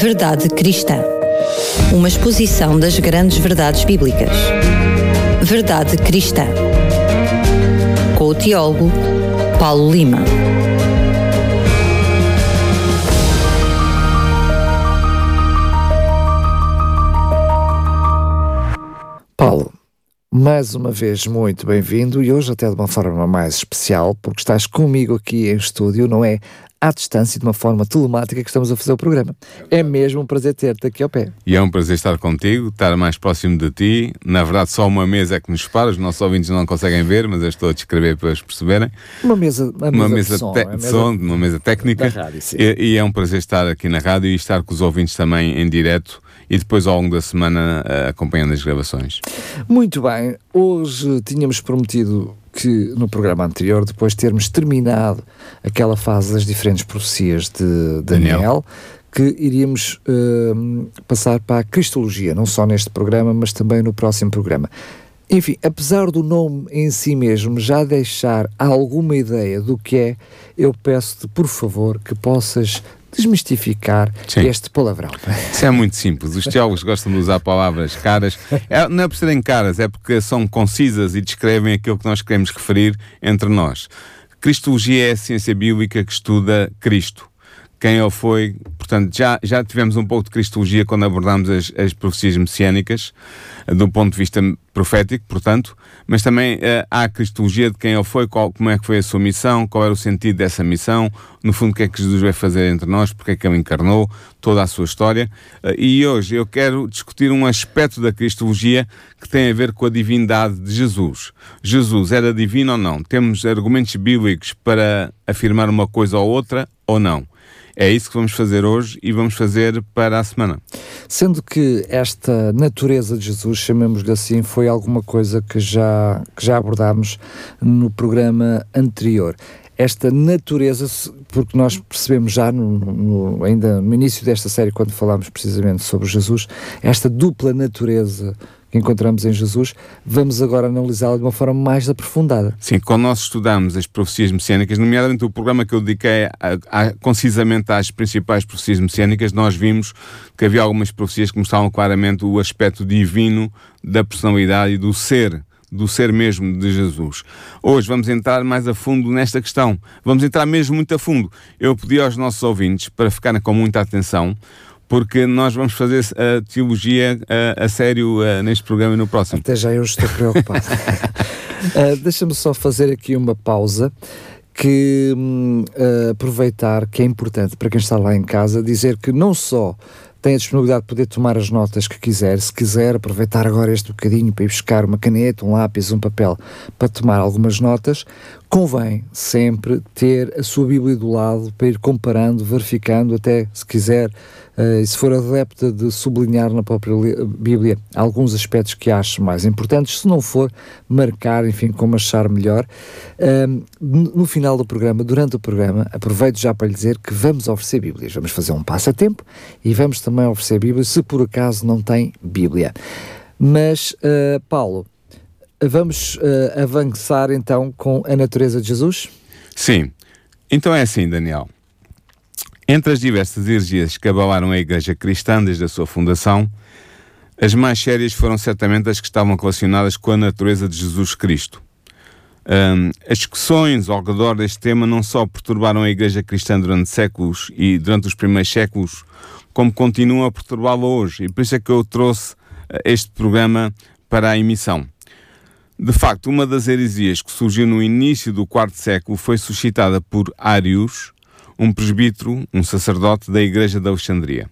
Verdade Cristã. Uma exposição das grandes verdades bíblicas. Verdade Cristã. Com o teólogo Paulo Lima. Paulo, mais uma vez muito bem-vindo e hoje até de uma forma mais especial, porque estás comigo aqui em estúdio, não é à distância, de uma forma telemática que estamos a fazer o programa. É mesmo um prazer ter-te aqui ao pé. E é um prazer estar contigo, estar mais próximo de ti. Na verdade, só uma mesa é que nos separa, os nossos ouvintes não conseguem ver, mas eu estou a descrever para eles perceberem. Uma mesa, uma mesa, uma mesa de som, te- é de som, uma mesa técnica. Rádio, e, e é um prazer estar aqui na rádio e estar com os ouvintes também em direto e depois ao longo da semana eh, acompanhando as gravações. Muito bem, hoje tínhamos prometido que no programa anterior, depois de termos terminado aquela fase das diferentes profecias de Daniel, Daniel. que iríamos hum, passar para a Cristologia, não só neste programa, mas também no próximo programa. Enfim, apesar do nome em si mesmo já deixar alguma ideia do que é, eu peço-te, por favor, que possas desmistificar Sim. este palavrão. Isso é muito simples. Os teólogos gostam de usar palavras caras. É- não é por serem caras, é porque são concisas e descrevem aquilo que nós queremos referir entre nós. Cristologia é a ciência bíblica que estuda Cristo. Quem ele foi, portanto, já, já tivemos um pouco de Cristologia quando abordámos as, as profecias messiânicas, eh, do ponto de vista profético, portanto, mas também eh, há a Cristologia de quem ele foi, qual, como é que foi a sua missão, qual era o sentido dessa missão, no fundo, o que é que Jesus vai fazer entre nós, porque é que ele encarnou, toda a sua história. Eh, e hoje eu quero discutir um aspecto da Cristologia que tem a ver com a divindade de Jesus. Jesus era divino ou não? Temos argumentos bíblicos para afirmar uma coisa ou outra ou não? É isso que vamos fazer hoje e vamos fazer para a semana. Sendo que esta natureza de Jesus, chamemos-lhe assim, foi alguma coisa que já, que já abordámos no programa anterior. Esta natureza, porque nós percebemos já no, no- ainda no início desta série, quando falámos precisamente sobre Jesus, esta dupla natureza que encontramos em Jesus, vamos agora analisá-la de uma forma mais aprofundada. Sim, quando nós estudamos as profecias messiânicas, nomeadamente o programa que eu dediquei a- a- concisamente às principais profecias messiânicas, nós vimos que havia algumas profecias que mostravam claramente o aspecto divino da personalidade e do ser, do ser mesmo de Jesus. Hoje vamos entrar mais a fundo nesta questão. Vamos entrar mesmo muito a fundo. Eu pedi aos nossos ouvintes para ficarem com muita atenção, porque nós vamos fazer a teologia a, a sério eh, neste programa e no próximo. Até já eu estou preocupado. Ah, Deixa-me só fazer aqui uma pausa que ah, aproveitar que é importante para quem está lá em casa dizer que não só tem a disponibilidade de poder tomar as notas que quiser, se quiser aproveitar agora este bocadinho para ir buscar uma caneta, um lápis, um papel para tomar algumas notas, convém sempre ter a sua Bíblia do lado para ir comparando, verificando, até se quiser, e se for adepta de sublinhar na própria li- Bíblia alguns aspectos que ache mais importantes, se não for, marcar, enfim, como achar melhor. Ahm, no final do programa, durante o programa, aproveito já para lhe dizer que vamos oferecer Bíblias. Vamos fazer um passatempo e vamos também oferecer Bíblias se por acaso não tem Bíblia. Mas, ah, Paulo, vamos ah, avançar então com a natureza de Jesus? Sim. Então é assim, Daniel. Entre as diversas heresias que abalaram a Igreja Cristã desde a sua fundação, as mais sérias foram certamente as que estavam relacionadas com a natureza de Jesus Cristo. Hum, as discussões ao redor deste tema não só perturbaram a Igreja Cristã durante séculos e durante os primeiros séculos, como continuam a perturbá-la hoje. E por isso é que eu trouxe eh, este programa para a emissão. De facto, uma das heresias que surgiu no início do quarto século foi suscitada por Arius, um presbítero, um sacerdote da Igreja de Alexandria.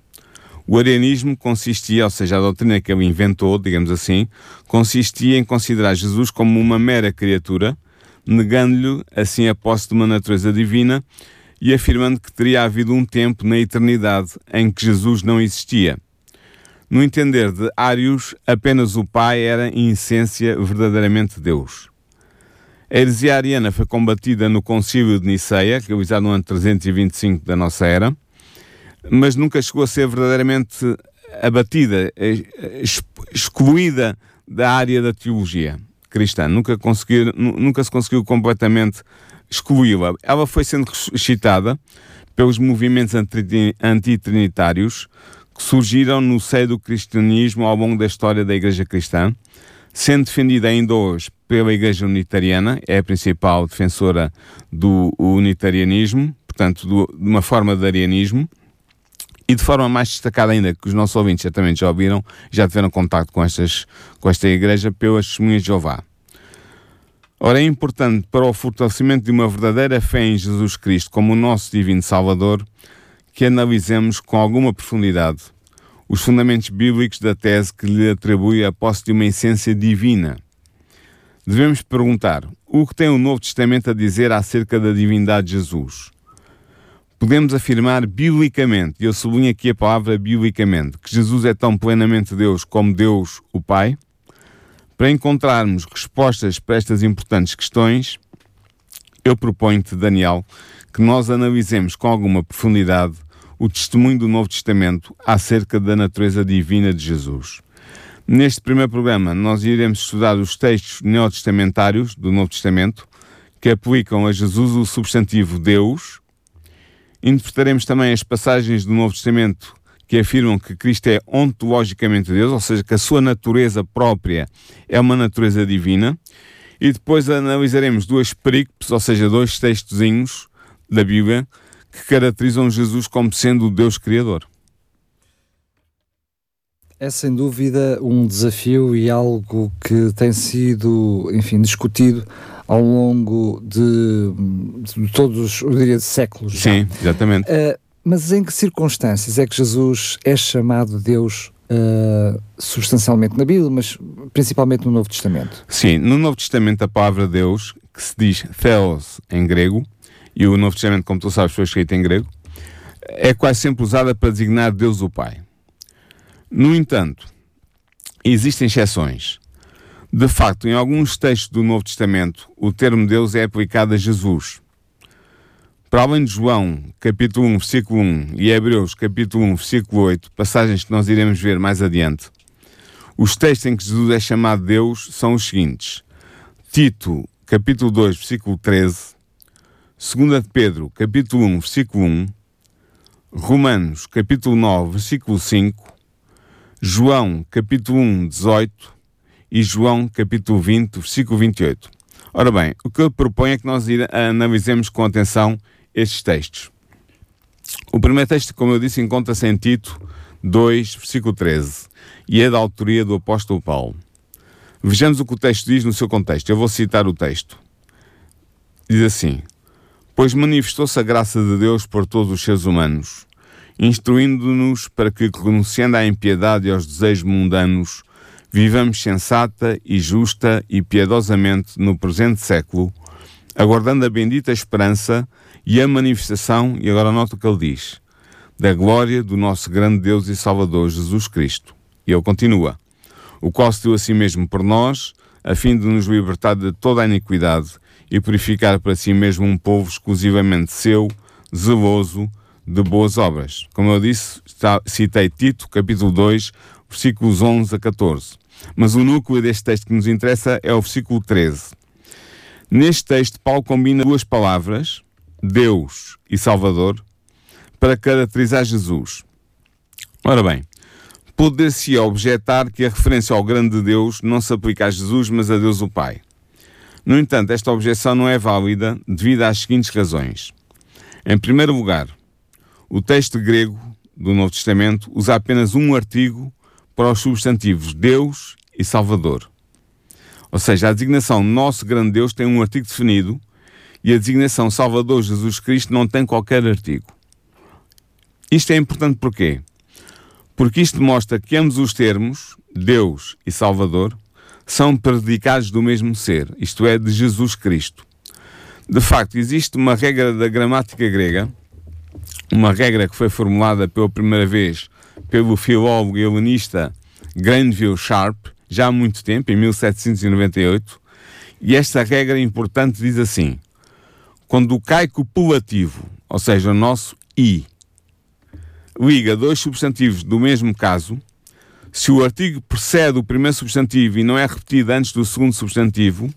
O arianismo consistia, ou seja, a doutrina que ele inventou, digamos assim, consistia em considerar Jesus como uma mera criatura, negando-lhe assim a posse de uma natureza divina e afirmando que teria havido um tempo na eternidade em que Jesus não existia. No entender de Arius, apenas o Pai era, em essência, verdadeiramente Deus. A heresia ariana foi combatida no Concílio de Niceia, realizado no ano 325 da nossa era, mas nunca chegou a ser verdadeiramente abatida, eh, ex- excluída da área da teologia cristã. Nunca, nunca se conseguiu completamente excluí-la. Ela foi sendo ressuscitada pelos movimentos antitrinitários surgiram no seio do cristianismo ao longo da história da Igreja Cristã, sendo defendida ainda hoje pela Igreja Unitariana, é a principal defensora do unitarianismo, portanto, do, de uma forma de arianismo, e de forma mais destacada ainda, que os nossos ouvintes certamente já ouviram, já tiveram contato com, estas, com esta igreja pelas testemunhas de Jeová. Ora, é importante para o fortalecimento de uma verdadeira fé em Jesus Cristo como o nosso divino Salvador que analisemos com alguma profundidade os fundamentos bíblicos da tese que lhe atribui a posse de uma essência divina. Devemos perguntar o que tem o Novo Testamento a dizer acerca da divindade de Jesus podemos afirmar biblicamente, e eu sublinho aqui a palavra biblicamente, que Jesus é tão plenamente Deus como Deus o Pai? Para encontrarmos respostas para estas importantes questões, eu proponho-te, Daniel, que nós analisemos com alguma profundidade o testemunho do Novo Testamento acerca da natureza divina de Jesus. Neste primeiro programa, nós iremos estudar os textos neotestamentários do Novo Testamento que aplicam a Jesus o substantivo Deus Interpretaremos também as passagens do Novo Testamento que afirmam que Cristo é ontologicamente Deus, ou seja, que a sua natureza própria é uma natureza divina. E depois analisaremos duas perícopes, ou seja, dois textozinhos da Bíblia que caracterizam Jesus como sendo o Deus Criador. É sem dúvida um desafio e algo que tem sido, enfim, discutido ao longo de, de todos, eu diria, de séculos. Sim, já. exatamente. Uh, mas em que circunstâncias é que Jesus é chamado Deus uh, substancialmente na Bíblia, mas principalmente no Novo Testamento? Sim, no Novo Testamento a palavra Deus, que se diz Theos em grego, e o Novo Testamento, como tu sabes, foi escrito em grego, é quase sempre usada para designar Deus o Pai. No entanto, existem exceções. De facto, em alguns textos do Novo Testamento, o termo Deus é aplicado a Jesus. Para além de João, capítulo 1, versículo 1, e Hebreus, capítulo 1, versículo 8, passagens que nós iremos ver mais adiante, os textos em que Jesus é chamado Deus são os seguintes: Tito, capítulo 2, versículo 13, 2 de Pedro, capítulo 1, versículo 1, Romanos, capítulo 9, versículo 5, João, capítulo 1, 18, e João capítulo 20, versículo 28. Ora bem, o que eu proponho é que nós analisemos com atenção estes textos. O primeiro texto, como eu disse, encontra-se em Tito 2, versículo 13, e é da autoria do apóstolo Paulo. Vejamos o que o texto diz no seu contexto. Eu vou citar o texto. Diz assim: Pois manifestou-se a graça de Deus por todos os seres humanos, instruindo-nos para que, renunciando à impiedade e aos desejos mundanos, vivamos sensata e justa e piedosamente no presente século, aguardando a bendita esperança e a manifestação, e agora nota o que ele diz, da glória do nosso grande Deus e Salvador Jesus Cristo. E ele continua, o qual se deu a si mesmo por nós, a fim de nos libertar de toda a iniquidade e purificar para si mesmo um povo exclusivamente seu, zeloso, de boas obras. Como eu disse, citei Tito, capítulo 2, versículos 11 a 14. Mas o núcleo deste texto que nos interessa é o versículo 13. Neste texto, Paulo combina duas palavras, Deus e Salvador, para caracterizar Jesus. Ora bem, poder-se objetar que a referência ao grande Deus não se aplica a Jesus, mas a Deus o Pai. No entanto, esta objeção não é válida devido às seguintes razões. Em primeiro lugar, o texto grego do Novo Testamento usa apenas um artigo para os substantivos Deus e Salvador. Ou seja, a designação Nosso Grande Deus tem um artigo definido e a designação Salvador Jesus Cristo não tem qualquer artigo. Isto é importante porquê? Porque isto mostra que ambos os termos, Deus e Salvador, são predicados do mesmo ser, isto é, de Jesus Cristo. De facto, existe uma regra da gramática grega, uma regra que foi formulada pela primeira vez pelo filólogo e helenista Granville Sharp, já há muito tempo, em 1798, e esta regra importante diz assim: quando o caico pulativo, ou seja, o nosso i, liga dois substantivos do mesmo caso, se o artigo precede o primeiro substantivo e não é repetido antes do segundo substantivo,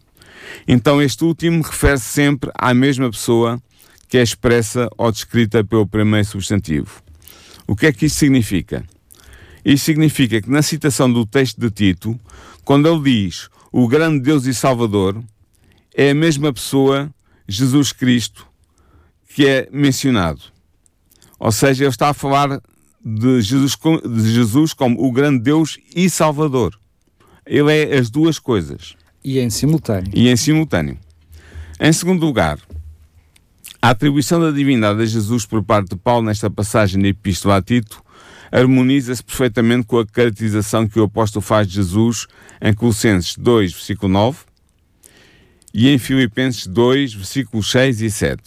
então este último refere-se sempre à mesma pessoa que é expressa ou descrita pelo primeiro substantivo. O que é que isto significa? Isto significa que na citação do texto de Tito, quando ele diz o grande Deus e Salvador, é a mesma pessoa, Jesus Cristo, que é mencionado. Ou seja, ele está a falar de Jesus, de Jesus como o grande Deus e Salvador. Ele é as duas coisas. E em simultâneo. E em simultâneo. Em segundo lugar, a atribuição da divindade a Jesus por parte de Paulo nesta passagem da Epístola a Tito harmoniza-se perfeitamente com a caracterização que o apóstolo faz de Jesus em Colossenses 2, versículo 9 e em Filipenses 2, versículos 6 e 7.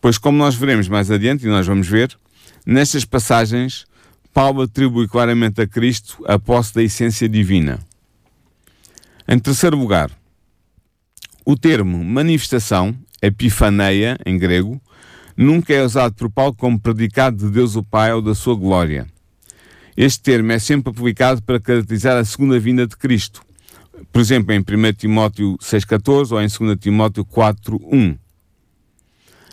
Pois, como nós veremos mais adiante, e nós vamos ver, nestas passagens, Paulo atribui claramente a Cristo a posse da essência divina. Em terceiro lugar, o termo manifestação, epifaneia, em grego, nunca é usado por Paulo como predicado de Deus o Pai ou da sua glória. Este termo é sempre aplicado para caracterizar a segunda vinda de Cristo, por exemplo, em 1 Timóteo 6,14 ou em 2 Timóteo 4,1.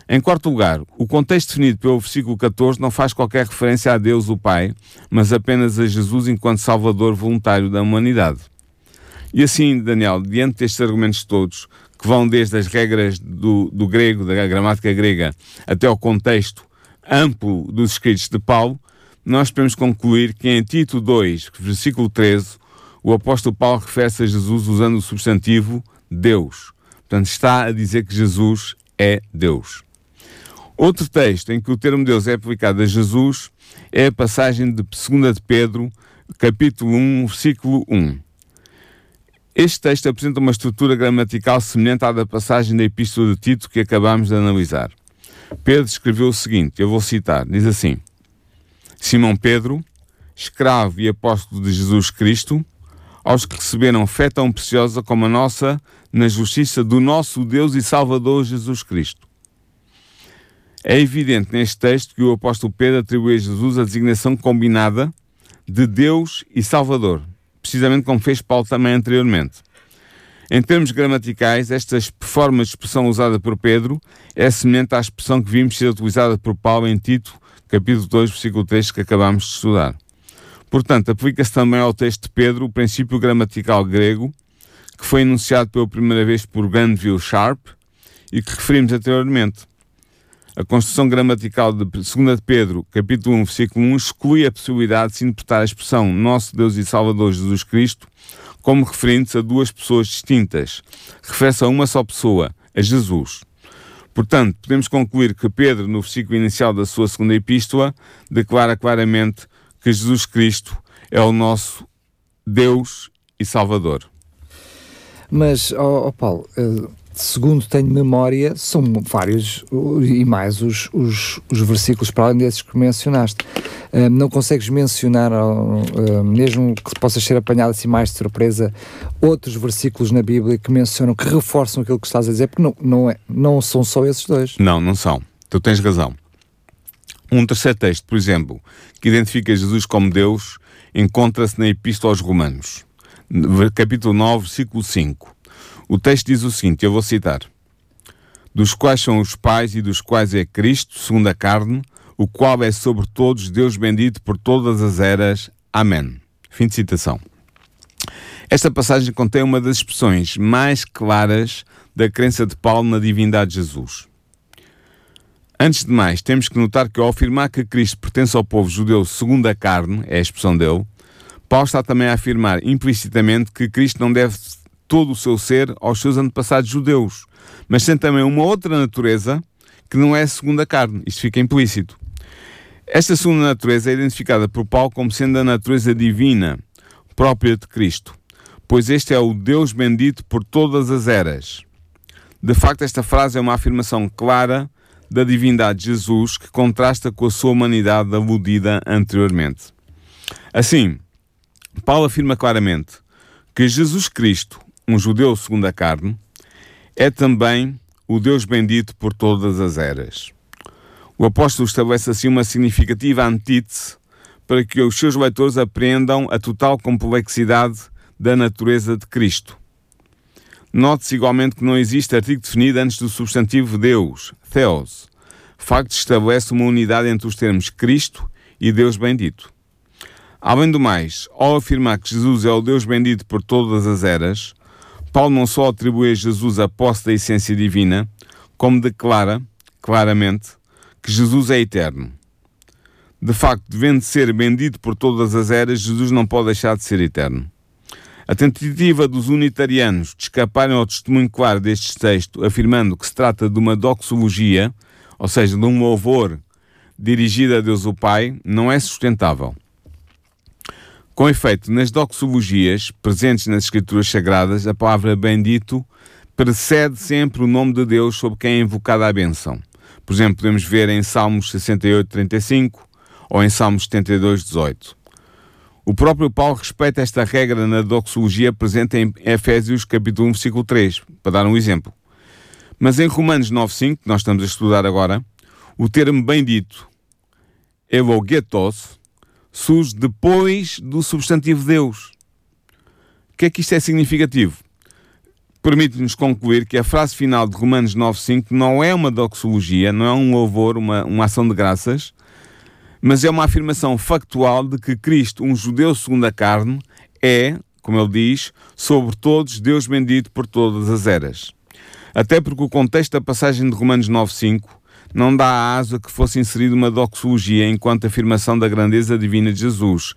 Em quarto lugar, o contexto definido pelo versículo 14 não faz qualquer referência a Deus o Pai, mas apenas a Jesus enquanto Salvador voluntário da humanidade. E assim, Daniel, diante destes argumentos todos, que vão desde as regras do, do grego, da gramática grega, até ao contexto amplo dos escritos de Paulo, nós podemos concluir que em Tito 2, versículo 13, o apóstolo Paulo refere-se a Jesus usando o substantivo Deus. Portanto, está a dizer que Jesus é Deus. Outro texto em que o termo Deus é aplicado a Jesus é a passagem de 2 de Pedro, capítulo 1, versículo 1. Este texto apresenta uma estrutura gramatical semelhante à da passagem da Epístola de Tito que acabamos de analisar. Pedro escreveu o seguinte, eu vou citar, diz assim: Simão Pedro, escravo e apóstolo de Jesus Cristo, aos que receberam fé tão preciosa como a nossa na justiça do nosso Deus e Salvador Jesus Cristo. É evidente neste texto que o apóstolo Pedro atribui a Jesus a designação combinada de Deus e Salvador, precisamente como fez Paulo também anteriormente. Em termos gramaticais, esta forma de expressão usada por Pedro é semelhante à expressão que vimos ser utilizada por Paulo em Tito, capítulo 2, versículo 3, que acabamos de estudar. Portanto, aplica-se também ao texto de Pedro o princípio gramatical grego, que foi enunciado pela primeira vez por Granville Sharp e que referimos anteriormente. A construção gramatical de 2 de Pedro, capítulo 1, versículo 1, exclui a possibilidade de se interpretar a expressão Nosso Deus e Salvador Jesus Cristo como referindo-se a duas pessoas distintas. Refere-se a uma só pessoa, a Jesus. Portanto, podemos concluir que Pedro, no versículo inicial da sua segunda epístola, declara claramente que Jesus Cristo é o nosso Deus e Salvador. Mas, ó oh, oh Paulo, uh segundo tenho memória, são vários e mais os, os, os versículos para além desses que mencionaste. Não consegues mencionar, mesmo que possas ser apanhado assim mais de surpresa, outros versículos na Bíblia que mencionam, que reforçam aquilo que estás a dizer, porque não, não, é, não são só esses dois. Não, não são. Tu tens razão. Um terceiro texto, por exemplo, que identifica Jesus como Deus, encontra-se na Epístola aos Romanos, capítulo 9, versículo 5 o texto diz o seguinte: eu vou citar. Dos quais são os pais e dos quais é Cristo, segundo a carne, o qual é sobre todos Deus bendito por todas as eras. Amém. Fim de citação. Esta passagem contém uma das expressões mais claras da crença de Paulo na divindade de Jesus. Antes de mais, temos que notar que ao afirmar que Cristo pertence ao povo judeu segundo a carne, é a expressão dele, Paulo está também a afirmar implicitamente que Cristo não deve todo o seu ser aos seus antepassados judeus, mas tem também uma outra natureza que não é a segunda carne. Isto fica implícito. Esta segunda natureza é identificada por Paulo como sendo a natureza divina própria de Cristo, pois este é o Deus bendito por todas as eras. De facto, esta frase é uma afirmação clara da divindade de Jesus que contrasta com a sua humanidade aludida anteriormente. Assim, Paulo afirma claramente que Jesus Cristo um judeu segundo a carne, é também o Deus bendito por todas as eras. O apóstolo estabelece assim uma significativa antítese para que os seus leitores apreendam a total complexidade da natureza de Cristo. Note-se igualmente que não existe artigo definido antes do substantivo Deus, Theos, facto estabelece uma unidade entre os termos Cristo e Deus bendito. Além do mais, ao afirmar que Jesus é o Deus bendito por todas as eras, Paulo não só atribui a Jesus a posse da essência divina, como declara, claramente, que Jesus é eterno. De facto, devendo ser bendito por todas as eras, Jesus não pode deixar de ser eterno. A tentativa dos unitarianos de escaparem ao testemunho claro deste texto, afirmando que se trata de uma doxologia, ou seja, de um louvor dirigido a Deus o Pai, não é sustentável. Com efeito, nas doxologias presentes nas Escrituras Sagradas, a palavra bendito precede sempre o nome de Deus sobre quem é invocada a bênção. Por exemplo, podemos ver em Salmos 68, 35 ou em Salmos 72, 18. O próprio Paulo respeita esta regra na doxologia presente em Efésios capítulo 1, versículo 3, para dar um exemplo. Mas em Romanos 9.5, que nós estamos a estudar agora, o termo bendito, elogetos, surge depois do substantivo Deus. O que é que isto é significativo? Permite-nos concluir que a frase final de Romanos 9.5 não é uma doxologia, não é um louvor, uma, uma ação de graças, mas é uma afirmação factual de que Cristo, um judeu segundo a carne, é, como ele diz, sobre todos Deus bendito por todas as eras. Até porque o contexto da passagem de Romanos 9.5 não dá asa que fosse inserida uma doxologia enquanto afirmação da grandeza divina de Jesus.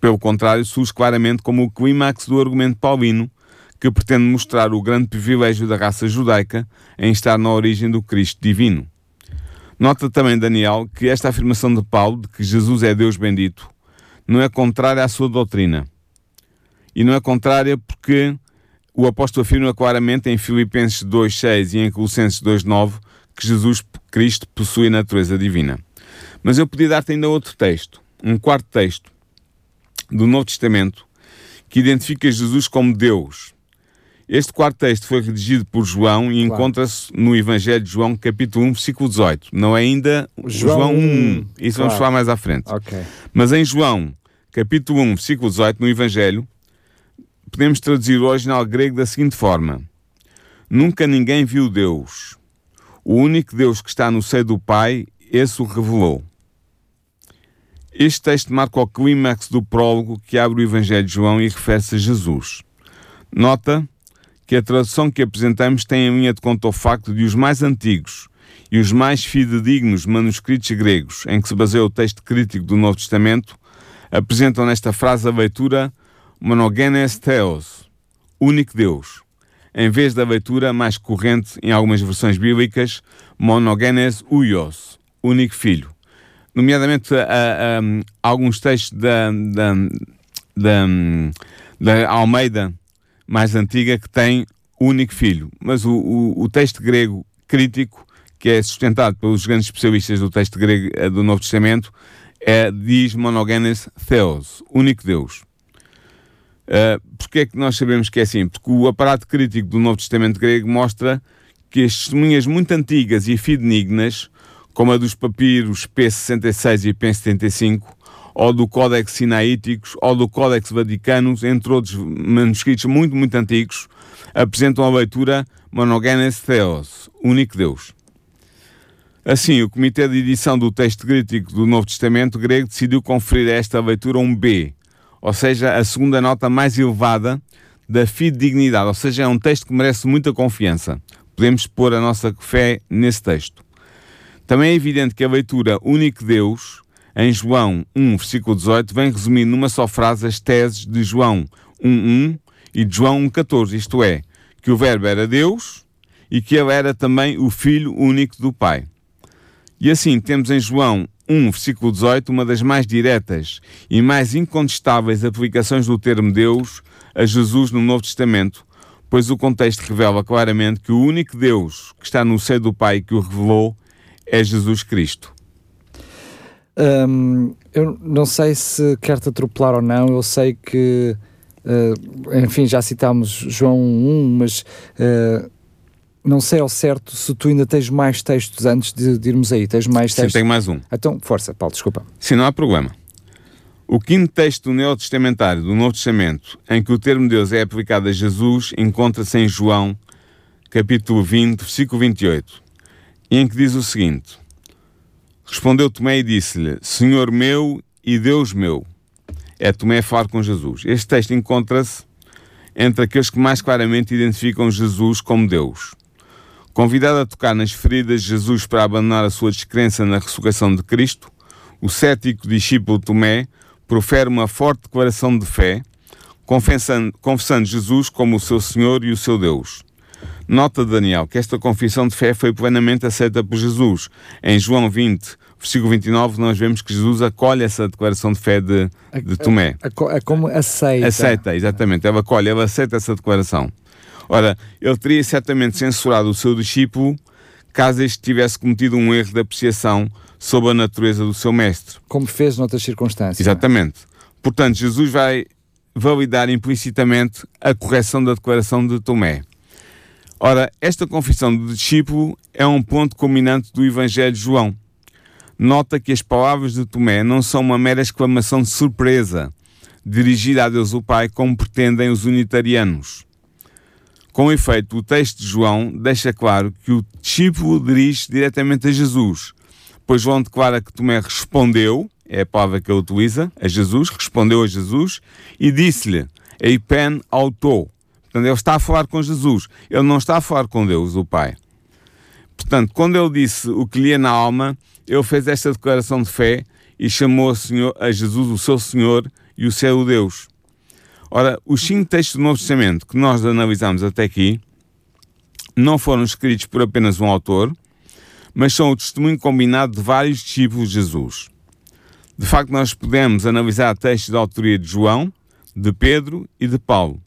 Pelo contrário, surge claramente como o clímax do argumento paulino, que pretende mostrar o grande privilégio da raça judaica em estar na origem do Cristo divino. Nota também, Daniel, que esta afirmação de Paulo, de que Jesus é Deus bendito, não é contrária à sua doutrina. E não é contrária porque o apóstolo afirma claramente em Filipenses 2.6 e em Colossenses 2.9 que Jesus Cristo possui a natureza divina. Mas eu podia dar-te ainda outro texto, um quarto texto do Novo Testamento, que identifica Jesus como Deus, este quarto texto foi redigido por João e claro. encontra-se no Evangelho de João, capítulo 1, versículo 18. Não é ainda João, João 1. 1. Isso claro. vamos falar mais à frente. Okay. Mas em João, capítulo 1, versículo 18, no Evangelho, podemos traduzir o original grego da seguinte forma: Nunca ninguém viu Deus. O único Deus que está no seio do Pai, esse o revelou. Este texto marca o clímax do prólogo que abre o Evangelho de João e refere-se a Jesus. Nota que a tradução que apresentamos tem em linha de conta o facto de os mais antigos e os mais fidedignos manuscritos gregos em que se baseia o texto crítico do Novo Testamento apresentam nesta frase a leitura monogenes theos, único Deus, em vez da leitura mais corrente em algumas versões bíblicas, monogenes uios, único filho. Nomeadamente alguns textos da, da, da, da Almeida mais antiga que tem único filho. Mas o, o, o, texto grego crítico, que é sustentado pelos grandes especialistas do texto grego eh, do Novo Testamento, é, diz monogenes theos, único Deus. Uh, Porquê é que nós sabemos que é assim? Porque o aparato crítico do Novo Testamento grego mostra que as testemunhas muito antigas e fidedignas, como a dos papiros P66 e P75, ou do Códex Sinaíticos, ou do Códex Vaticanos, entre outros manuscritos muito, muito antigos, apresentam a leitura Monogenes Theos, único Deus. Assim, o Comitê de Edição do Texto Crítico do Novo Testamento grego decidiu conferir a esta leitura um B, ou seja, a segunda nota mais elevada da fidedignidade, ou seja, é um texto que merece muita confiança. Podemos pôr a nossa fé nesse texto. Também é evidente que a leitura Único Deus em João 1, versículo 18, vem resumir numa só frase as teses de João 1.1 e de João 1.14, isto é, que o Verbo era Deus e que ele era também o Filho único do Pai. E assim temos em João 1, versículo 18, uma das mais diretas e mais incontestáveis aplicações do termo Deus a Jesus no Novo Testamento, pois o contexto revela claramente que o único Deus que está no seio do Pai que o revelou é Jesus Cristo. Um, eu não sei se quer-te atropelar ou não, eu sei que, uh, enfim, já citámos João 1, mas uh, não sei ao certo se tu ainda tens mais textos antes de, de irmos aí. Tens mais textos? Sim, tenho mais um. Então, força, Paulo, desculpa. Sim, não há problema. O quinto texto do Neotestamentário do Novo Testamento, em que o termo Deus é aplicado a Jesus, encontra-se em João, capítulo 20, versículo 28, em que diz o seguinte: Respondeu Tomé e disse-lhe: Senhor meu e Deus meu. É Tomé falar com Jesus. Este texto encontra-se entre aqueles que mais claramente identificam Jesus como Deus. Convidado a tocar nas feridas de Jesus para abandonar a sua descrença na ressurreição de Cristo, o cético discípulo Tomé profere uma forte declaração de fé, confessando, confessando Jesus como o seu Senhor e o seu Deus. Nota Daniel que esta confissão de fé foi plenamente aceita por Jesus. Em João 20, versículo 29, nós vemos que Jesus acolhe essa declaração de fé de, de Tomé. É como aceita. Aceita, exatamente. Ele acolhe, ele aceita essa declaração. Ora, ele teria certamente censurado o seu discípulo caso este tivesse cometido um erro de apreciação sobre a natureza do seu mestre. Como fez noutras circunstâncias. Exatamente. Portanto, Jesus vai validar implicitamente a correção da declaração de Tomé. Ora, esta confissão do discípulo é um ponto culminante do Evangelho de João. Nota que as palavras de Tomé não são uma mera exclamação de surpresa, dirigida a Deus o Pai, como pretendem os unitarianos. Com efeito, o texto de João deixa claro que o discípulo dirige diretamente a Jesus, pois João declara que Tomé respondeu, é a palavra que ele utiliza, a Jesus, respondeu a Jesus e disse-lhe, Eipen autou, Portanto, ele está a falar com Jesus, ele não está a falar com Deus, o Pai. Portanto, quando ele disse o que lhe ia na alma, ele fez esta declaração de fé e chamou a, Senhor, a Jesus o seu Senhor e o seu Deus. Ora, os cinco textos do Novo Testamento que nós analisamos até aqui não foram escritos por apenas um autor, mas são o testemunho combinado de vários discípulos de Jesus. De facto, nós podemos analisar textos da autoria de João, de Pedro e de Paulo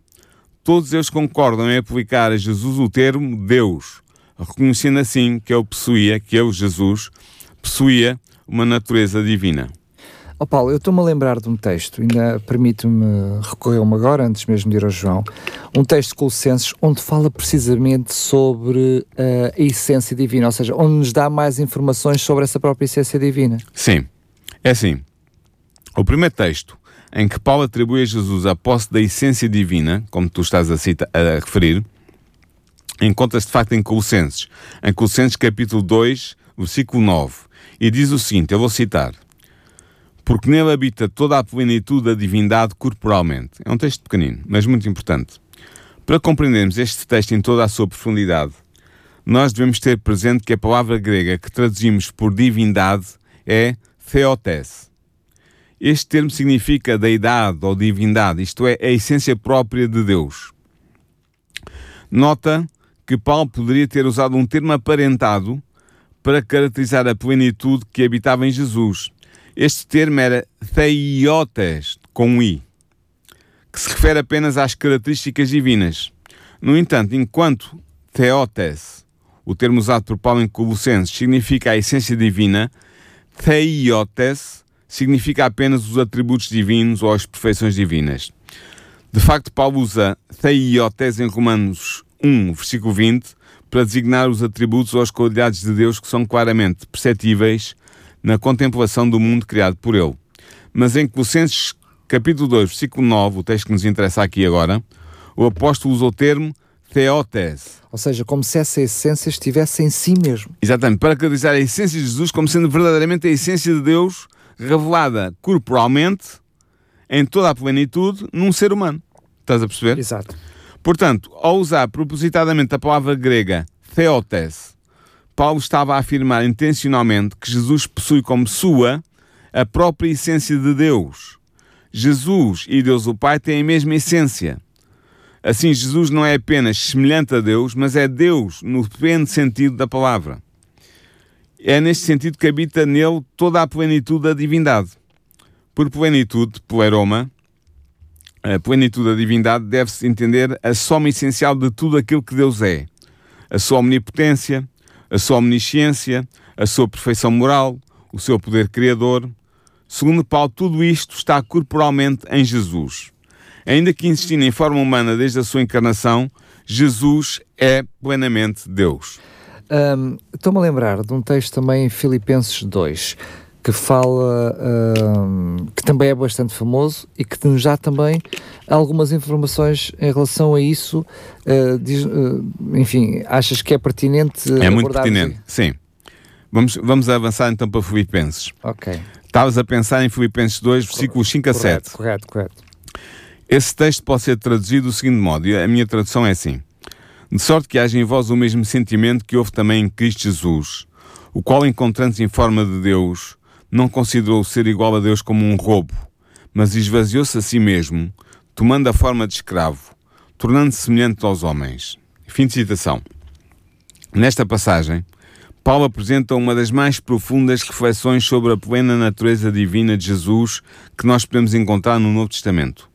todos eles concordam em aplicar a Jesus o termo Deus, reconhecendo assim que ele possuía, que ele, Jesus, possuía uma natureza divina. Oh Paulo, eu estou-me a lembrar de um texto, ainda permite-me recorrer-me agora, antes mesmo de ir ao João, um texto de Colossenses onde fala precisamente sobre uh, a essência divina, ou seja, onde nos dá mais informações sobre essa própria essência divina. Sim, é assim. O primeiro texto em que Paulo atribui a Jesus a posse da essência divina, como tu estás a, cita, a referir, encontra-se de facto em Colossenses, em Colossenses capítulo 2, versículo 9, e diz o seguinte, eu vou citar, porque nele habita toda a plenitude da divindade corporalmente. É um texto pequenino, mas muito importante. Para compreendermos este texto em toda a sua profundidade, nós devemos ter presente que a palavra grega que traduzimos por divindade é theotes, este termo significa deidade ou divindade, isto é, a essência própria de Deus. Nota que Paulo poderia ter usado um termo aparentado para caracterizar a plenitude que habitava em Jesus. Este termo era theiotes, com um i, que se refere apenas às características divinas. No entanto, enquanto theotes, o termo usado por Paulo em Colossenses, significa a essência divina, theiotes significa apenas os atributos divinos ou as perfeições divinas. De facto, Paulo usa theiotes em Romanos 1, versículo 20, para designar os atributos ou as qualidades de Deus que são claramente perceptíveis na contemplação do mundo criado por ele. Mas em Colossenses capítulo 2, versículo 9, o texto que nos interessa aqui agora, o apóstolo usa o termo theotes. Ou seja, como se essa essência estivesse em si mesmo. Exatamente, para caracterizar a essência de Jesus como sendo verdadeiramente a essência de Deus revelada corporalmente, em toda a plenitude, num ser humano. Estás a perceber? Exato. Portanto, ao usar propositadamente a palavra grega theotes, Paulo estava a afirmar intencionalmente que Jesus possui como sua a própria essência de Deus. Jesus e Deus o Pai têm a mesma essência. Assim, Jesus não é apenas semelhante a Deus, mas é Deus no pleno sentido da palavra. É neste sentido que habita nele toda a plenitude da divindade. Por plenitude, pleroma, a plenitude da divindade deve-se entender a soma essencial de tudo aquilo que Deus é. A sua omnipotência, a sua omnisciência, a sua perfeição moral, o seu poder criador. Segundo Paulo, tudo isto está corporalmente em Jesus. Ainda que insistindo em forma humana desde a sua encarnação, Jesus é plenamente Deus. Um, Estou-me a lembrar de um texto também em Filipenses 2 que fala, um, que também é bastante famoso e que nos dá também algumas informações em relação a isso. Uh, diz, uh, enfim, achas que é pertinente? É muito pertinente, sim. Vamos, vamos avançar então para Filipenses. Ok. Estavas a pensar em Filipenses 2, versículos 5 a 7. Correto, correto. Esse texto pode ser traduzido do seguinte modo, e a minha tradução é assim: De sorte que haja em vós o mesmo sentimento que houve também em Cristo Jesus, o qual, encontrando-se em forma de Deus, não considerou ser igual a Deus como um roubo, mas esvaziou-se a si mesmo, tomando a forma de escravo, tornando-se semelhante aos homens. Fim de citação. Nesta passagem, Paulo apresenta uma das mais profundas reflexões sobre a plena natureza divina de Jesus que nós podemos encontrar no Novo Testamento.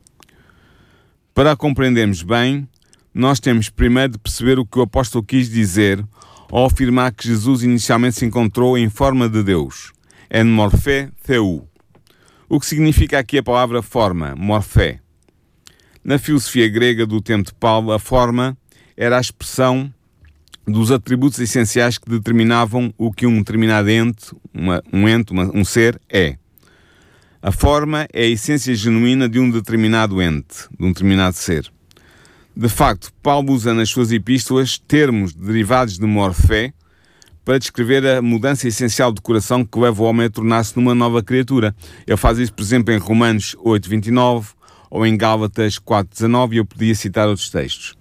Para a compreendermos bem, nós temos primeiro de perceber o que o apóstolo quis dizer ao afirmar que Jesus inicialmente se encontrou em forma de Deus, en morfé theu. O que significa aqui a palavra forma, morfé? Na filosofia grega do tempo de Paulo, a forma era a expressão dos atributos essenciais que determinavam o que um determinado ente, uma, um ente, uma, um ser, é. A forma é a essência genuína de um determinado ente, de um determinado ser. De facto, Paulo usa nas suas epístolas termos derivados de morfé para descrever a mudança essencial de coração que leva o homem a tornar-se numa nova criatura. Ele faz isso, por exemplo, em Romanos 8:29 ou em Gálatas 4:19 e eu podia citar outros textos.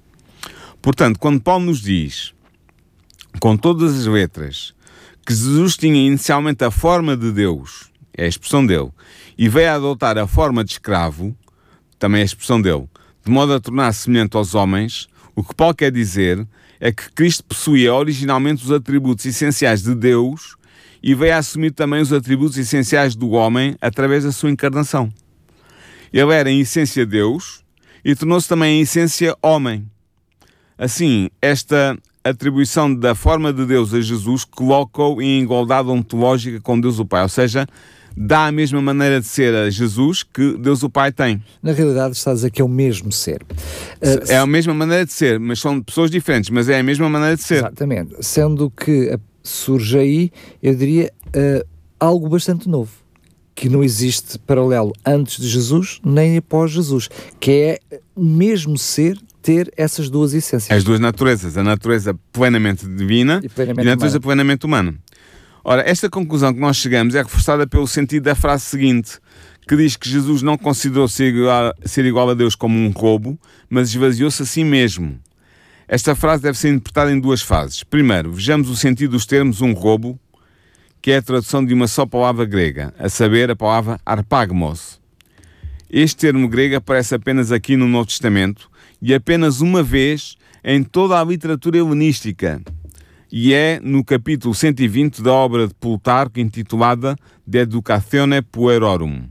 Portanto, quando Paulo nos diz, com todas as letras, que Jesus tinha inicialmente a forma de Deus, é a expressão dele, e veio a adotar a forma de escravo, também é a expressão dele, de modo a tornar-se semelhante aos homens, o que Paulo quer dizer é que Cristo possuía originalmente os atributos essenciais de Deus e veio a assumir também os atributos essenciais do homem através da sua encarnação. Ele era em essência Deus e tornou-se também em essência homem. Assim, esta atribuição da forma de Deus a Jesus coloca-o em igualdade ontológica com Deus o Pai, ou seja, dá a mesma maneira de ser a Jesus que Deus o Pai tem. Na realidade, está a dizer que é o mesmo ser. É a mesma maneira de ser, mas são pessoas diferentes, mas é a mesma maneira de ser. Exatamente. Sendo que surge aí, eu diria, uh, algo bastante novo. Que não existe paralelo antes de Jesus nem após Jesus, que é o mesmo ser ter essas duas essências. As duas naturezas, a natureza plenamente divina e, plenamente e a natureza humana. plenamente humana. Ora, esta conclusão que nós chegamos é reforçada pelo sentido da frase seguinte, que diz que Jesus não considerou ser igual, ser igual a Deus como um roubo, mas esvaziou-se a si mesmo. Esta frase deve ser interpretada em duas fases. Primeiro, vejamos o sentido dos termos um roubo, que é a tradução de uma só palavra grega, a saber, a palavra arpagmos. Este termo grego aparece apenas aqui no Novo Testamento e apenas uma vez em toda a literatura helenística, e é no capítulo 120 da obra de Plutarco intitulada De Educatione Puerorum.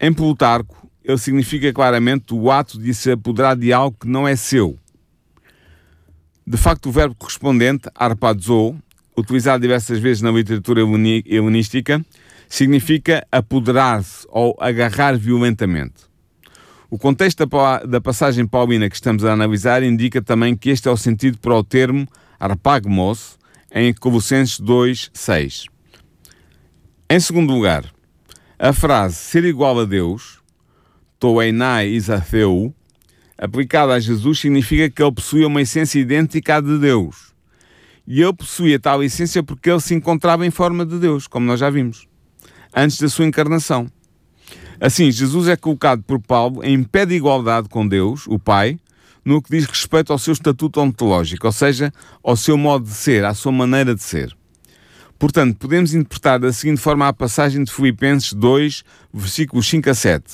Em Plutarco, ele significa claramente o ato de se apoderar de algo que não é seu. De facto, o verbo correspondente, arpazo, utilizado diversas vezes na literatura helenística, significa apoderar-se ou agarrar violentamente. O contexto da passagem paulina que estamos a analisar indica também que este é o sentido para o termo arpagmos em Colossenses 2, 6. Em segundo lugar, a frase ser igual a Deus, toenai isatheu, aplicada a Jesus, significa que ele possuía uma essência idêntica à de Deus. E ele possuía tal essência porque ele se encontrava em forma de Deus, como nós já vimos, antes da sua encarnação. Assim, Jesus é colocado por Paulo em pé de igualdade com Deus, o Pai, no que diz respeito ao seu estatuto ontológico, ou seja, ao seu modo de ser, à sua maneira de ser. Portanto, podemos interpretar da seguinte forma a passagem de Filipenses 2, versículos 5 a 7.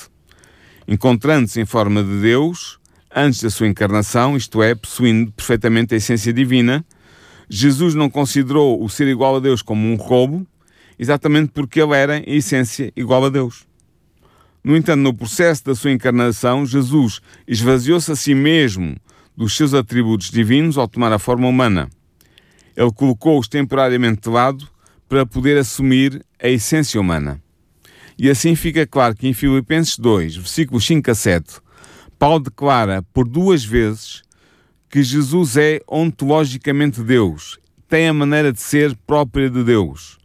Encontrando-se em forma de Deus, antes da sua encarnação, isto é, possuindo perfeitamente a essência divina, Jesus não considerou o ser igual a Deus como um roubo, exatamente porque ele era, em essência, igual a Deus. No entanto, no processo da sua encarnação, Jesus esvaziou-se a si mesmo dos seus atributos divinos ao tomar a forma humana. Ele colocou-os temporariamente de lado para poder assumir a essência humana. E assim fica claro que em Filipenses 2, versículos 5 a 7, Paulo declara por duas vezes que Jesus é ontologicamente Deus, tem a maneira de ser própria de Deus,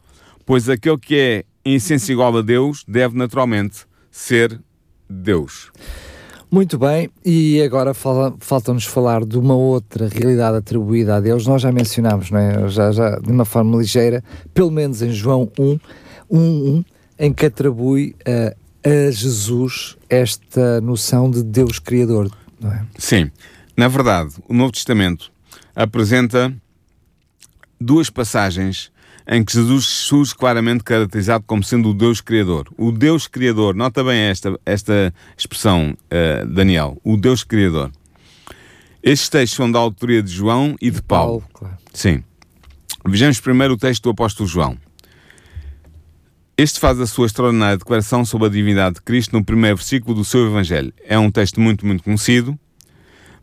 pois aquele que é em essência igual a Deus deve naturalmente ser Deus. Muito bem, e agora falta-nos falar de uma outra realidade atribuída a Deus. Nós já mencionámos, não é? já, já, de uma forma ligeira, pelo menos em João 1, 1, 1 em que atribui uh, a Jesus esta noção de Deus Criador, não é? Sim. Na verdade, o Novo Testamento apresenta duas passagens em que Jesus surge claramente caracterizado como sendo o Deus Criador. O Deus Criador, nota bem esta, esta expressão, uh, Daniel, o Deus Criador. Estes textos são da autoria de João e de Paulo. Paulo claro. Sim. Vejamos primeiro o texto do apóstolo João. Este faz a sua extraordinária declaração sobre a divindade de Cristo no primeiro versículo do seu Evangelho. É um texto muito, muito conhecido,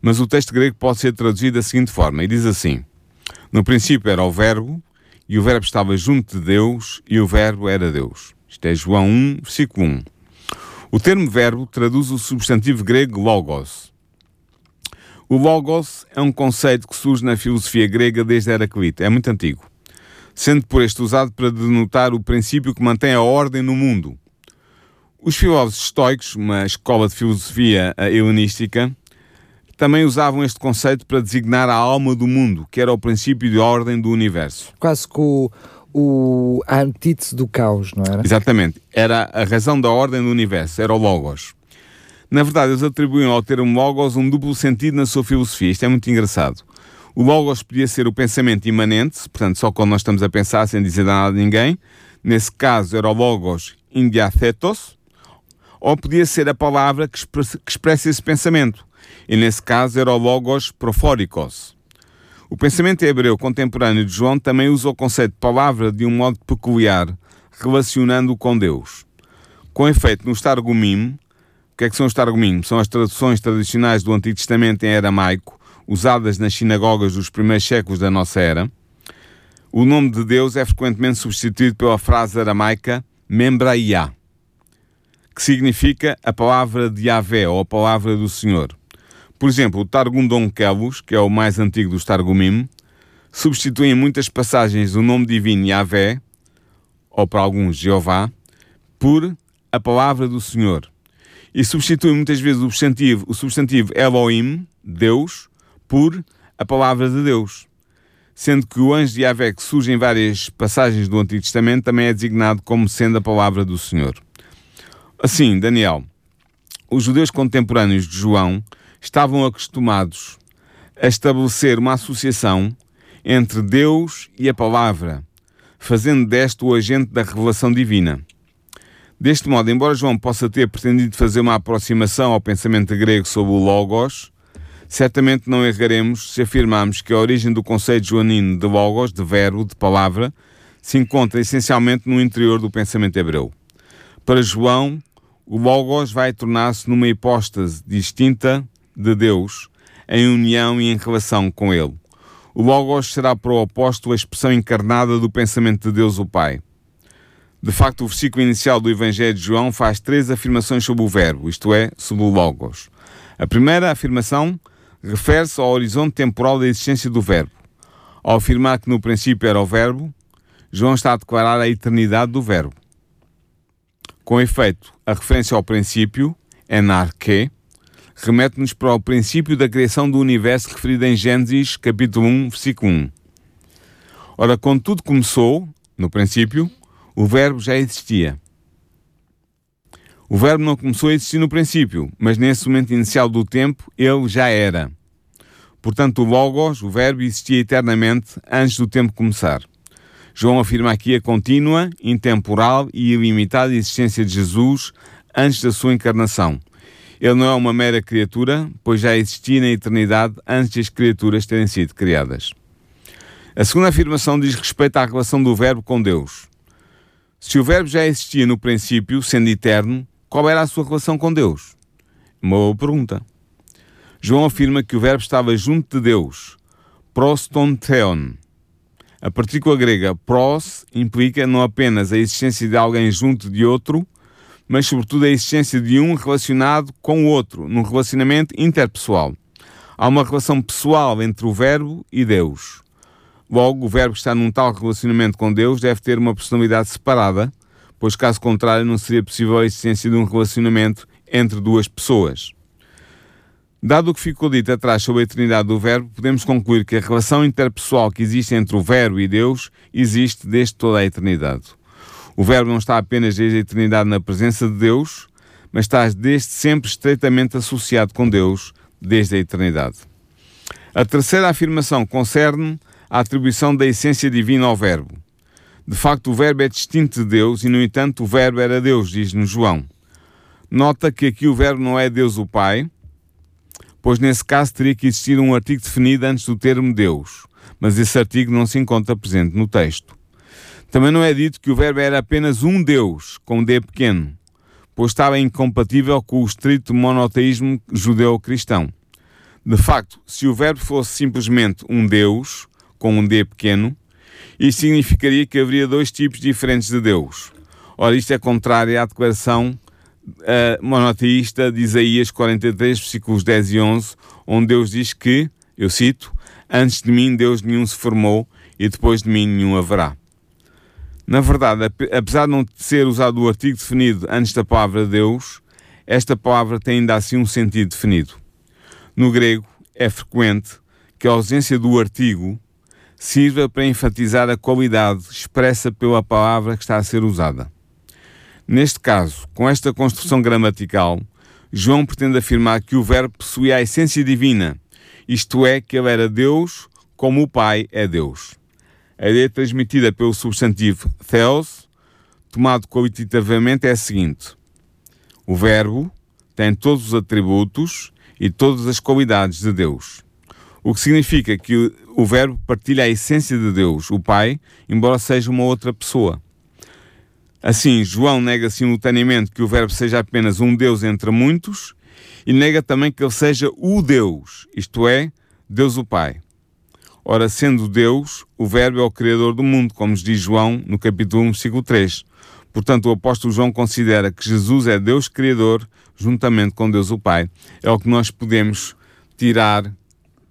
mas o texto grego pode ser traduzido da seguinte forma, e diz assim: No princípio era o Verbo, e o Verbo estava junto de Deus, e o Verbo era Deus. Isto é João 1, versículo 1. O termo verbo traduz o substantivo grego logos. O logos é um conceito que surge na filosofia grega desde Heraclito, é muito antigo sendo por este usado para denotar o princípio que mantém a ordem no mundo. Os filósofos estoicos, uma escola de filosofia helenística, também usavam este conceito para designar a alma do mundo, que era o princípio de ordem do universo. Quase que o, a antítese do caos, não era? Exatamente. Era a razão da ordem do universo, era o Logos. Na verdade, eles atribuíam ao termo Logos um duplo sentido na sua filosofia. Isto é muito engraçado. O logos podia ser o pensamento imanente, portanto, só quando nós estamos a pensar sem dizer nada a ninguém. Nesse caso, era o logos indiathetos. Ou podia ser a palavra que expressa esse pensamento. E nesse caso, era o logos profóricos. O pensamento hebreu contemporâneo de João também usa o conceito de palavra de um modo peculiar, relacionando-o com Deus. Com efeito, no Targumim, o que é que são os Targumim? São as traduções tradicionais do Antigo Testamento em aramaico, usadas nas sinagogas dos primeiros séculos da nossa era, o nome de Deus é frequentemente substituído pela frase aramaica Membraia, que significa a palavra de Yahvé ou a palavra do Senhor. Por exemplo, o Targum Dom Kelos, que é o mais antigo dos Targumim, substitui em muitas passagens o nome divino Yahvé, ou para alguns Jeová, por a palavra do Senhor. E substitui muitas vezes o substantivo, o substantivo Elohim, Deus, por a palavra de Deus. Sendo que o anjo de Yahvé, que surge em várias passagens do Antigo Testamento, também é designado como sendo a palavra do Senhor. Assim, Daniel, os judeus contemporâneos de João estavam acostumados a estabelecer uma associação entre Deus e a palavra, fazendo deste o agente da revelação divina. Deste modo, embora João possa ter pretendido fazer uma aproximação ao pensamento grego sobre o Logos, certamente não erraremos se afirmarmos que a origem do conceito joanino de logos, de verbo, de palavra, se encontra essencialmente no interior do pensamento hebreu. Para João, o logos vai tornar-se numa hipóstase distinta de Deus, em união e em relação com ele. O logos será para o oposto a expressão encarnada do pensamento de Deus o Pai. De facto, o versículo inicial do Evangelho de João faz três afirmações sobre o verbo, isto é, sobre o logos. A primeira afirmação refere-se ao horizonte temporal da existência do Verbo. Ao afirmar que no princípio era o Verbo, João está a declarar a eternidade do Verbo. Com efeito, a referência ao princípio, enarque, remete-nos para o princípio da criação do universo referido em Gênesis capítulo 1, versículo 1. Ora, quando tudo começou, no princípio, o Verbo já existia. O verbo não começou a existir no princípio, mas nesse momento inicial do tempo ele já era. Portanto, o Logos, o verbo, existia eternamente antes do tempo começar. João afirma aqui a contínua, intemporal e ilimitada existência de Jesus antes da sua encarnação. Ele não é uma mera criatura, pois já existia na eternidade antes de as criaturas terem sido criadas. A segunda afirmação diz respeito à relação do Verbo com Deus. Se o Verbo já existia no princípio, sendo eterno, qual era a sua relação com Deus? Uma boa pergunta. João afirma que o verbo estava junto de Deus, prostontheon. A partícula grega pros implica não apenas a existência de alguém junto de outro, mas sobretudo a existência de um relacionado com o outro, num relacionamento interpessoal. Há uma relação pessoal entre o verbo e Deus. Logo, o verbo que está num tal relacionamento com Deus deve ter uma personalidade separada, pois caso contrário não seria possível a existência de um relacionamento entre duas pessoas. Dado o que ficou dito atrás sobre a eternidade do Verbo, podemos concluir que a relação interpessoal que existe entre o Verbo e Deus existe desde toda a eternidade. O Verbo não está apenas desde a eternidade na presença de Deus, mas está desde sempre estreitamente associado com Deus, desde a eternidade. A terceira afirmação concerne a atribuição da essência divina ao Verbo. De facto, o Verbo é distinto de Deus e, no entanto, o Verbo era Deus, diz-nos João. Nota que aqui o Verbo não é Deus o Pai, pois nesse caso teria que existir um artigo definido antes do termo Deus, mas esse artigo não se encontra presente no texto. Também não é dito que o Verbo era apenas um Deus, com D pequeno, pois estava incompatível com o estrito monoteísmo judeu-cristão. De facto, se o Verbo fosse simplesmente um Deus, com um D pequeno, isso significaria que haveria dois tipos diferentes de Deus. Ora, isto é contrário à declaração uh, monoteísta de Isaías 43, versículos 10 e 11, onde Deus diz que, eu cito, antes de mim Deus nenhum se formou e depois de mim nenhum haverá. Na verdade, apesar de não ser usado o artigo definido antes da palavra Deus, esta palavra tem ainda assim um sentido definido. No grego, é frequente que a ausência do artigo sirva para enfatizar a qualidade expressa pela palavra que está a ser usada. Neste caso, com esta construção gramatical, João pretende afirmar que o Verbo possuía a essência divina, isto é, que ele era Deus como o Pai é Deus. A ideia transmitida pelo substantivo theos, tomado qualitativamente, é a seguinte: o Verbo tem todos os atributos e todas as qualidades de Deus. O que significa que o Verbo partilha a essência de Deus, o Pai, embora seja uma outra pessoa. Assim, João nega simultaneamente que o Verbo seja apenas um Deus entre muitos e nega também que ele seja o Deus, isto é, Deus o Pai. Ora, sendo Deus, o Verbo é o Criador do mundo, como diz João no capítulo 1, versículo 3. Portanto, o apóstolo João considera que Jesus é Deus Criador, juntamente com Deus o Pai. É o que nós podemos tirar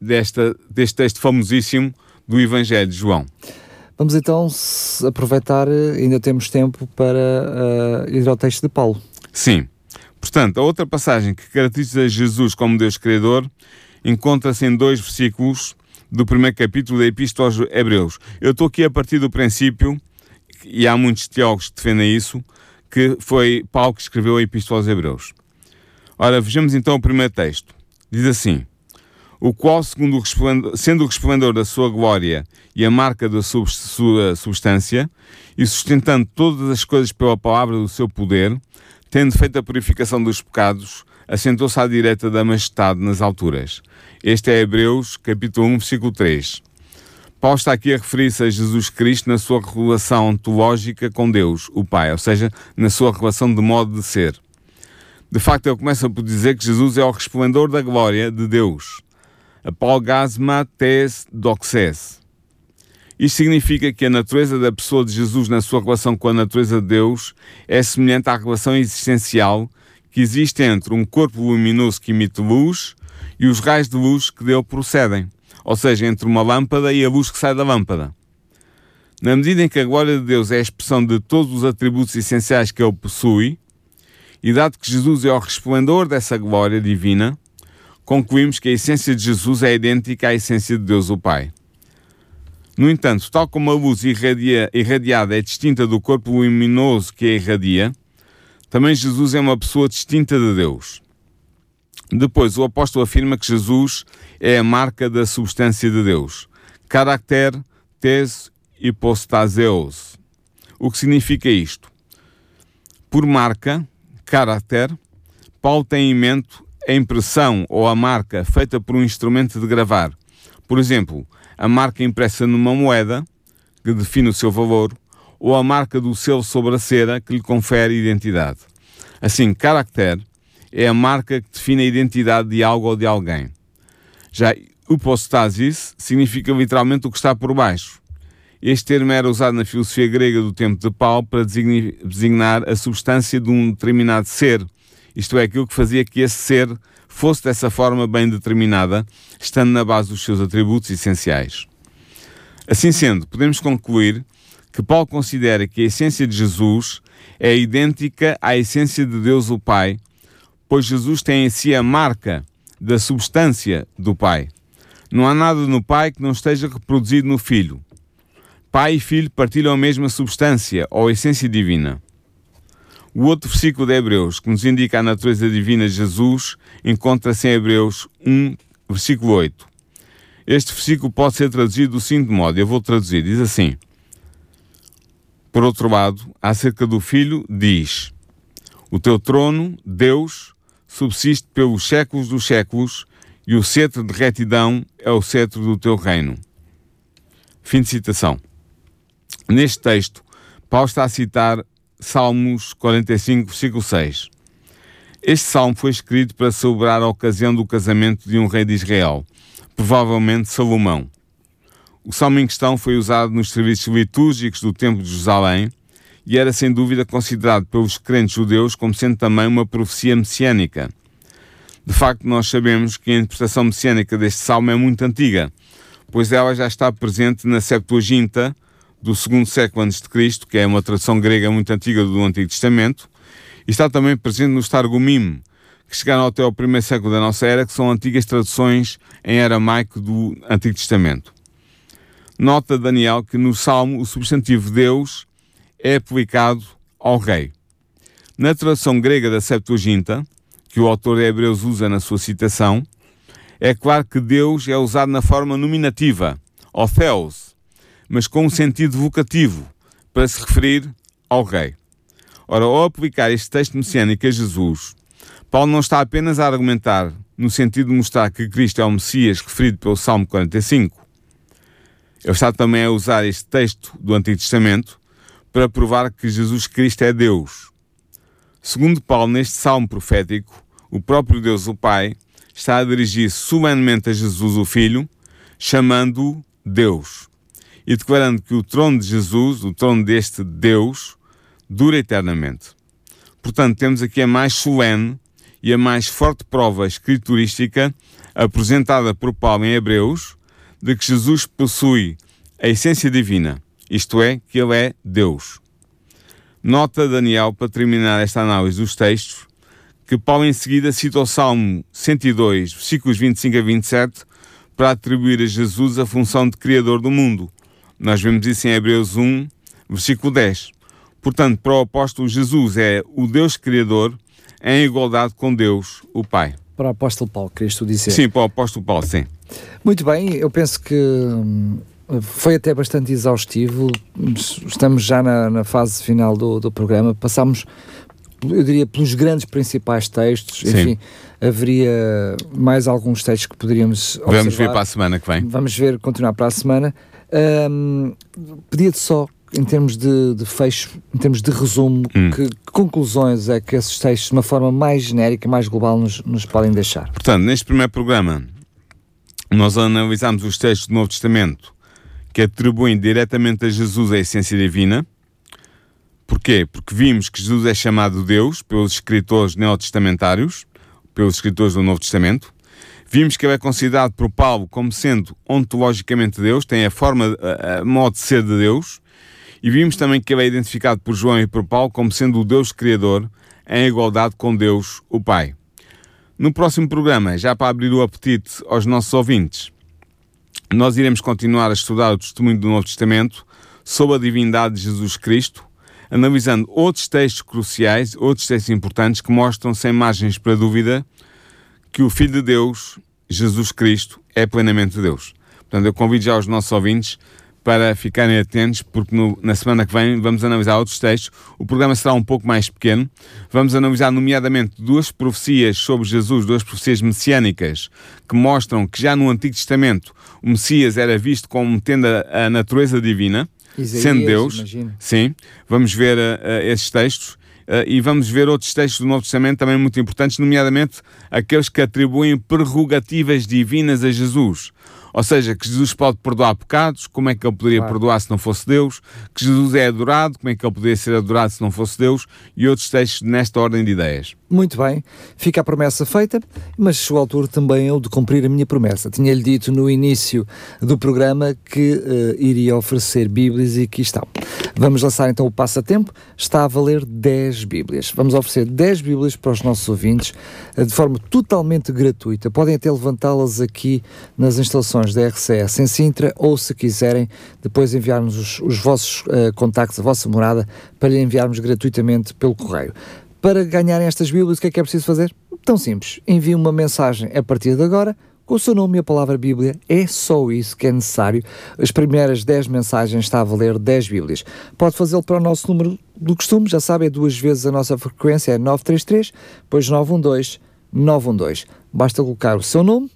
desta, deste texto famosíssimo do Evangelho de João. Vamos então aproveitar, ainda temos tempo para uh, ir ao texto de Paulo. Sim. Portanto, a outra passagem que caracteriza Jesus como Deus Criador encontra-se em dois versículos do primeiro capítulo da Epístola aos Hebreus. Eu estou aqui a partir do princípio, e há muitos teólogos que defendem isso, que foi Paulo que escreveu a Epístola aos Hebreus. Ora, vejamos então o primeiro texto. Diz assim: O qual, segundo o sendo o resplendor da sua glória e a marca da sua substância, e sustentando todas as coisas pela palavra do seu poder, tendo feito a purificação dos pecados, assentou-se à direita da majestade nas alturas. Este é Hebreus, capítulo 1, versículo 3. Paulo está aqui a referir-se a Jesus Cristo na sua relação ontológica com Deus, o Pai, ou seja, na sua relação de modo de ser. De facto, ele começa por dizer que Jesus é o resplendor da glória de Deus. Apolgasma tes doxes. Isto significa que a natureza da pessoa de Jesus na sua relação com a natureza de Deus é semelhante à relação existencial que existe entre um corpo luminoso que emite luz e os raios de luz que dele procedem, ou seja, entre uma lâmpada e a luz que sai da lâmpada. Na medida em que a glória de Deus é a expressão de todos os atributos essenciais que ele possui, e dado que Jesus é o resplendor dessa glória divina, concluímos que a essência de Jesus é idêntica à essência de Deus o Pai. No entanto, tal como a luz irradia, irradiada é distinta do corpo luminoso que a irradia, também Jesus é uma pessoa distinta de Deus. Depois, o apóstolo afirma que Jesus é a marca da substância de Deus. Caracter tes hypostaseos. O que significa isto? Por marca, caráter, Paulo tem em mente a impressão ou a marca feita por um instrumento de gravar. Por exemplo, a marca impressa numa moeda, que define o seu valor, ou a marca do selo sobre a cera que lhe confere identidade. Assim, caractere é a marca que define a identidade de algo ou de alguém. Já hypostasis significa literalmente o que está por baixo. Este termo era usado na filosofia grega do tempo de Paulo para designar a substância de um determinado ser, isto é, aquilo que fazia que esse ser fosse dessa forma bem determinada, estando na base dos seus atributos essenciais. Assim sendo, podemos concluir que Paulo considera que a essência de Jesus é idêntica à essência de Deus o Pai, pois Jesus tem em si a marca da substância do Pai. Não há nada no Pai que não esteja reproduzido no Filho. Pai e Filho partilham a mesma substância ou essência divina. O outro versículo de Hebreus, que nos indica a natureza divina de Jesus, encontra-se em Hebreus 1, versículo 8. Este versículo pode ser traduzido do seguinte modo: eu vou traduzir, diz assim. Por outro lado, acerca do Filho, diz: O teu trono, Deus, subsiste pelos séculos dos séculos, e o cetro de retidão é o cetro do teu reino. Fim de citação. Neste texto, Paulo está a citar Salmos 45, versículo 6. Este salmo foi escrito para celebrar a ocasião do casamento de um rei de Israel, provavelmente Salomão. O salmo em questão foi usado nos serviços litúrgicos do Templo de Jerusalém e era sem dúvida considerado pelos crentes judeus como sendo também uma profecia messiânica. De facto, nós sabemos que a interpretação messiânica deste salmo é muito antiga, pois ela já está presente na Septuaginta do segundo século antes de Cristo, que é uma tradução grega muito antiga do Antigo Testamento, e está também presente nos Targumim, que chegaram até ao primeiro século da nossa era, que são antigas traduções em aramaico do Antigo Testamento. Nota Daniel que no Salmo o substantivo Deus é aplicado ao rei. Na tradução grega da Septuaginta, que o autor de Hebreus usa na sua citação, é claro que Deus é usado na forma nominativa, Theos, mas com um sentido vocativo, para se referir ao rei. Ora, ao aplicar este texto messiânico a Jesus, Paulo não está apenas a argumentar no sentido de mostrar que Cristo é o Messias referido pelo Salmo 45, ele está também a usar este texto do Antigo Testamento para provar que Jesus Cristo é Deus. Segundo Paulo, neste salmo profético, o próprio Deus, o Pai, está a dirigir-se solenemente a Jesus, o Filho, chamando-o Deus e declarando que o trono de Jesus, o trono deste Deus, dura eternamente. Portanto, temos aqui a mais solene e a mais forte prova escriturística apresentada por Paulo em Hebreus de que Jesus possui a essência divina, isto é, que ele é Deus. Nota Daniel, para terminar esta análise dos textos, que Paulo em seguida cita o Salmo 102, versículos 25 a 27, para atribuir a Jesus a função de Criador do mundo. Nós vemos isso em Hebreus 1, versículo 10. Portanto, para o apóstolo, Jesus é o Deus Criador em igualdade com Deus, o Pai. Para o apóstolo Paulo, querias tu dizer? Sim, para o apóstolo Paulo, sim. Muito bem, eu penso que hum, foi até bastante exaustivo. Estamos já na, na fase final do, do programa. Passámos, eu diria, pelos grandes principais textos. Sim. Enfim, haveria mais alguns textos que poderíamos Vamos observar. ver para a semana que vem. Vamos ver, continuar para a semana. Hum, Pedia-te só, em termos de, de fecho, em termos de resumo, Hum. que, que conclusões é que esses textos, de uma forma mais genérica, mais global, nos, nos podem deixar? Portanto, neste primeiro programa, nós analisamos os textos do Novo Testamento que atribuem diretamente a Jesus a essência divina. Porquê? Porque vimos que Jesus é chamado Deus pelos escritores neotestamentários, pelos escritores do Novo Testamento. Vimos que ele é considerado por Paulo como sendo ontologicamente Deus, tem a forma, a, a modo de ser de Deus. E vimos também que ele é identificado por João e por Paulo como sendo o Deus Criador em igualdade com Deus, o Pai. No próximo programa, já para abrir o apetite aos nossos ouvintes, nós iremos continuar a estudar o testemunho do Novo Testamento sobre a divindade de Jesus Cristo, analisando outros textos cruciais, outros textos importantes que mostram, sem margens para dúvida, que o Filho de Deus, Jesus Cristo, é plenamente Deus. Portanto, eu convido já os nossos ouvintes para ficarem atentos, porque no- na semana que vem vamos analisar outros textos. O programa será um pouco mais pequeno. Vamos analisar, nomeadamente, duas profecias sobre Jesus, duas profecias messiânicas, que mostram que já no Antigo Testamento o Messias era visto como tendo a, a natureza divina, Isaías, sendo Deus. imagino. Sim, vamos ver uh, esses textos. uh, e vamos ver outros textos do Novo Testamento também muito importantes, nomeadamente aqueles que atribuem prerrogativas divinas a Jesus. Ou seja, que Jesus pode perdoar pecados, como é que ele poderia Claro. perdoar se não fosse Deus? Que Jesus é adorado, como é que ele poderia ser adorado se não fosse Deus? E outros textos nesta ordem de ideias. Muito bem, fica a promessa feita, mas chegou a altura também eu de cumprir a minha promessa. Tinha-lhe dito no início do programa que eh, iria oferecer Bíblias e aqui estão. Vamos lançar então o passatempo, está a valer 10 Bíblias. Vamos oferecer 10 Bíblias para os nossos ouvintes eh, de forma totalmente gratuita. Podem até levantá-las aqui nas instalações da RCS em Sintra ou, se quiserem, depois enviar-nos os, os vossos uh, contactos, a vossa morada, para lhe enviarmos gratuitamente pelo correio. Para ganharem estas Bíblias, o que é que é preciso fazer? Tão simples. Envie uma mensagem a partir de agora com o seu nome e a palavra Bíblia. É só isso que é necessário. As primeiras 10 mensagens está a valer 10 Bíblias. Pode fazê-lo para o nosso número do costume, já sabe, é duas vezes a nossa frequência, é 933, depois 912 912. Basta colocar o seu nome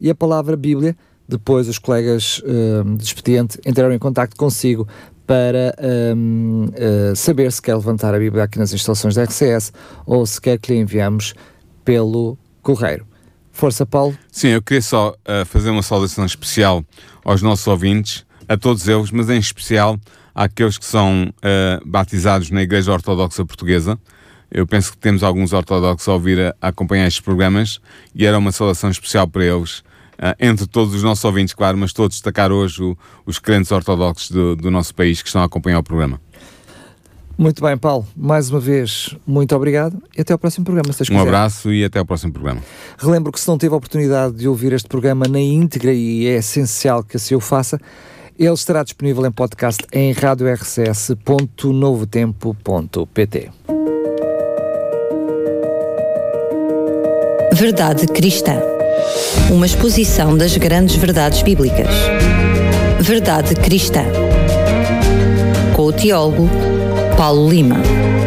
e a palavra Bíblia. Depois os colegas uh, de expediente entrarão em contato consigo para um, uh, saber se quer levantar a Bíblia aqui nas instalações da RCS ou se quer que lhe enviamos pelo correio. Força, Paulo. Sim, eu queria só uh, fazer uma saudação especial aos nossos ouvintes, a todos eles, mas em especial àqueles que são uh, batizados na Igreja Ortodoxa Portuguesa. Eu penso que temos alguns ortodoxos a ouvir, a, a acompanhar estes programas e era uma saudação especial para eles Uh, entre todos os nossos ouvintes, claro, mas estou a destacar hoje o, os crentes ortodoxos do, do, nosso país que estão a acompanhar o programa. Muito bem, Paulo. Mais uma vez, muito obrigado e até ao próximo programa. Se um quiser. abraço e até ao próximo programa. Relembro que se não teve a oportunidade de ouvir este programa na íntegra e é essencial que assim o faça, ele estará disponível em podcast em radiorcs.novotempo.pt. Verdade Cristã uma exposição das grandes verdades bíblicas. Verdade Cristã. Com o teólogo Paulo Lima.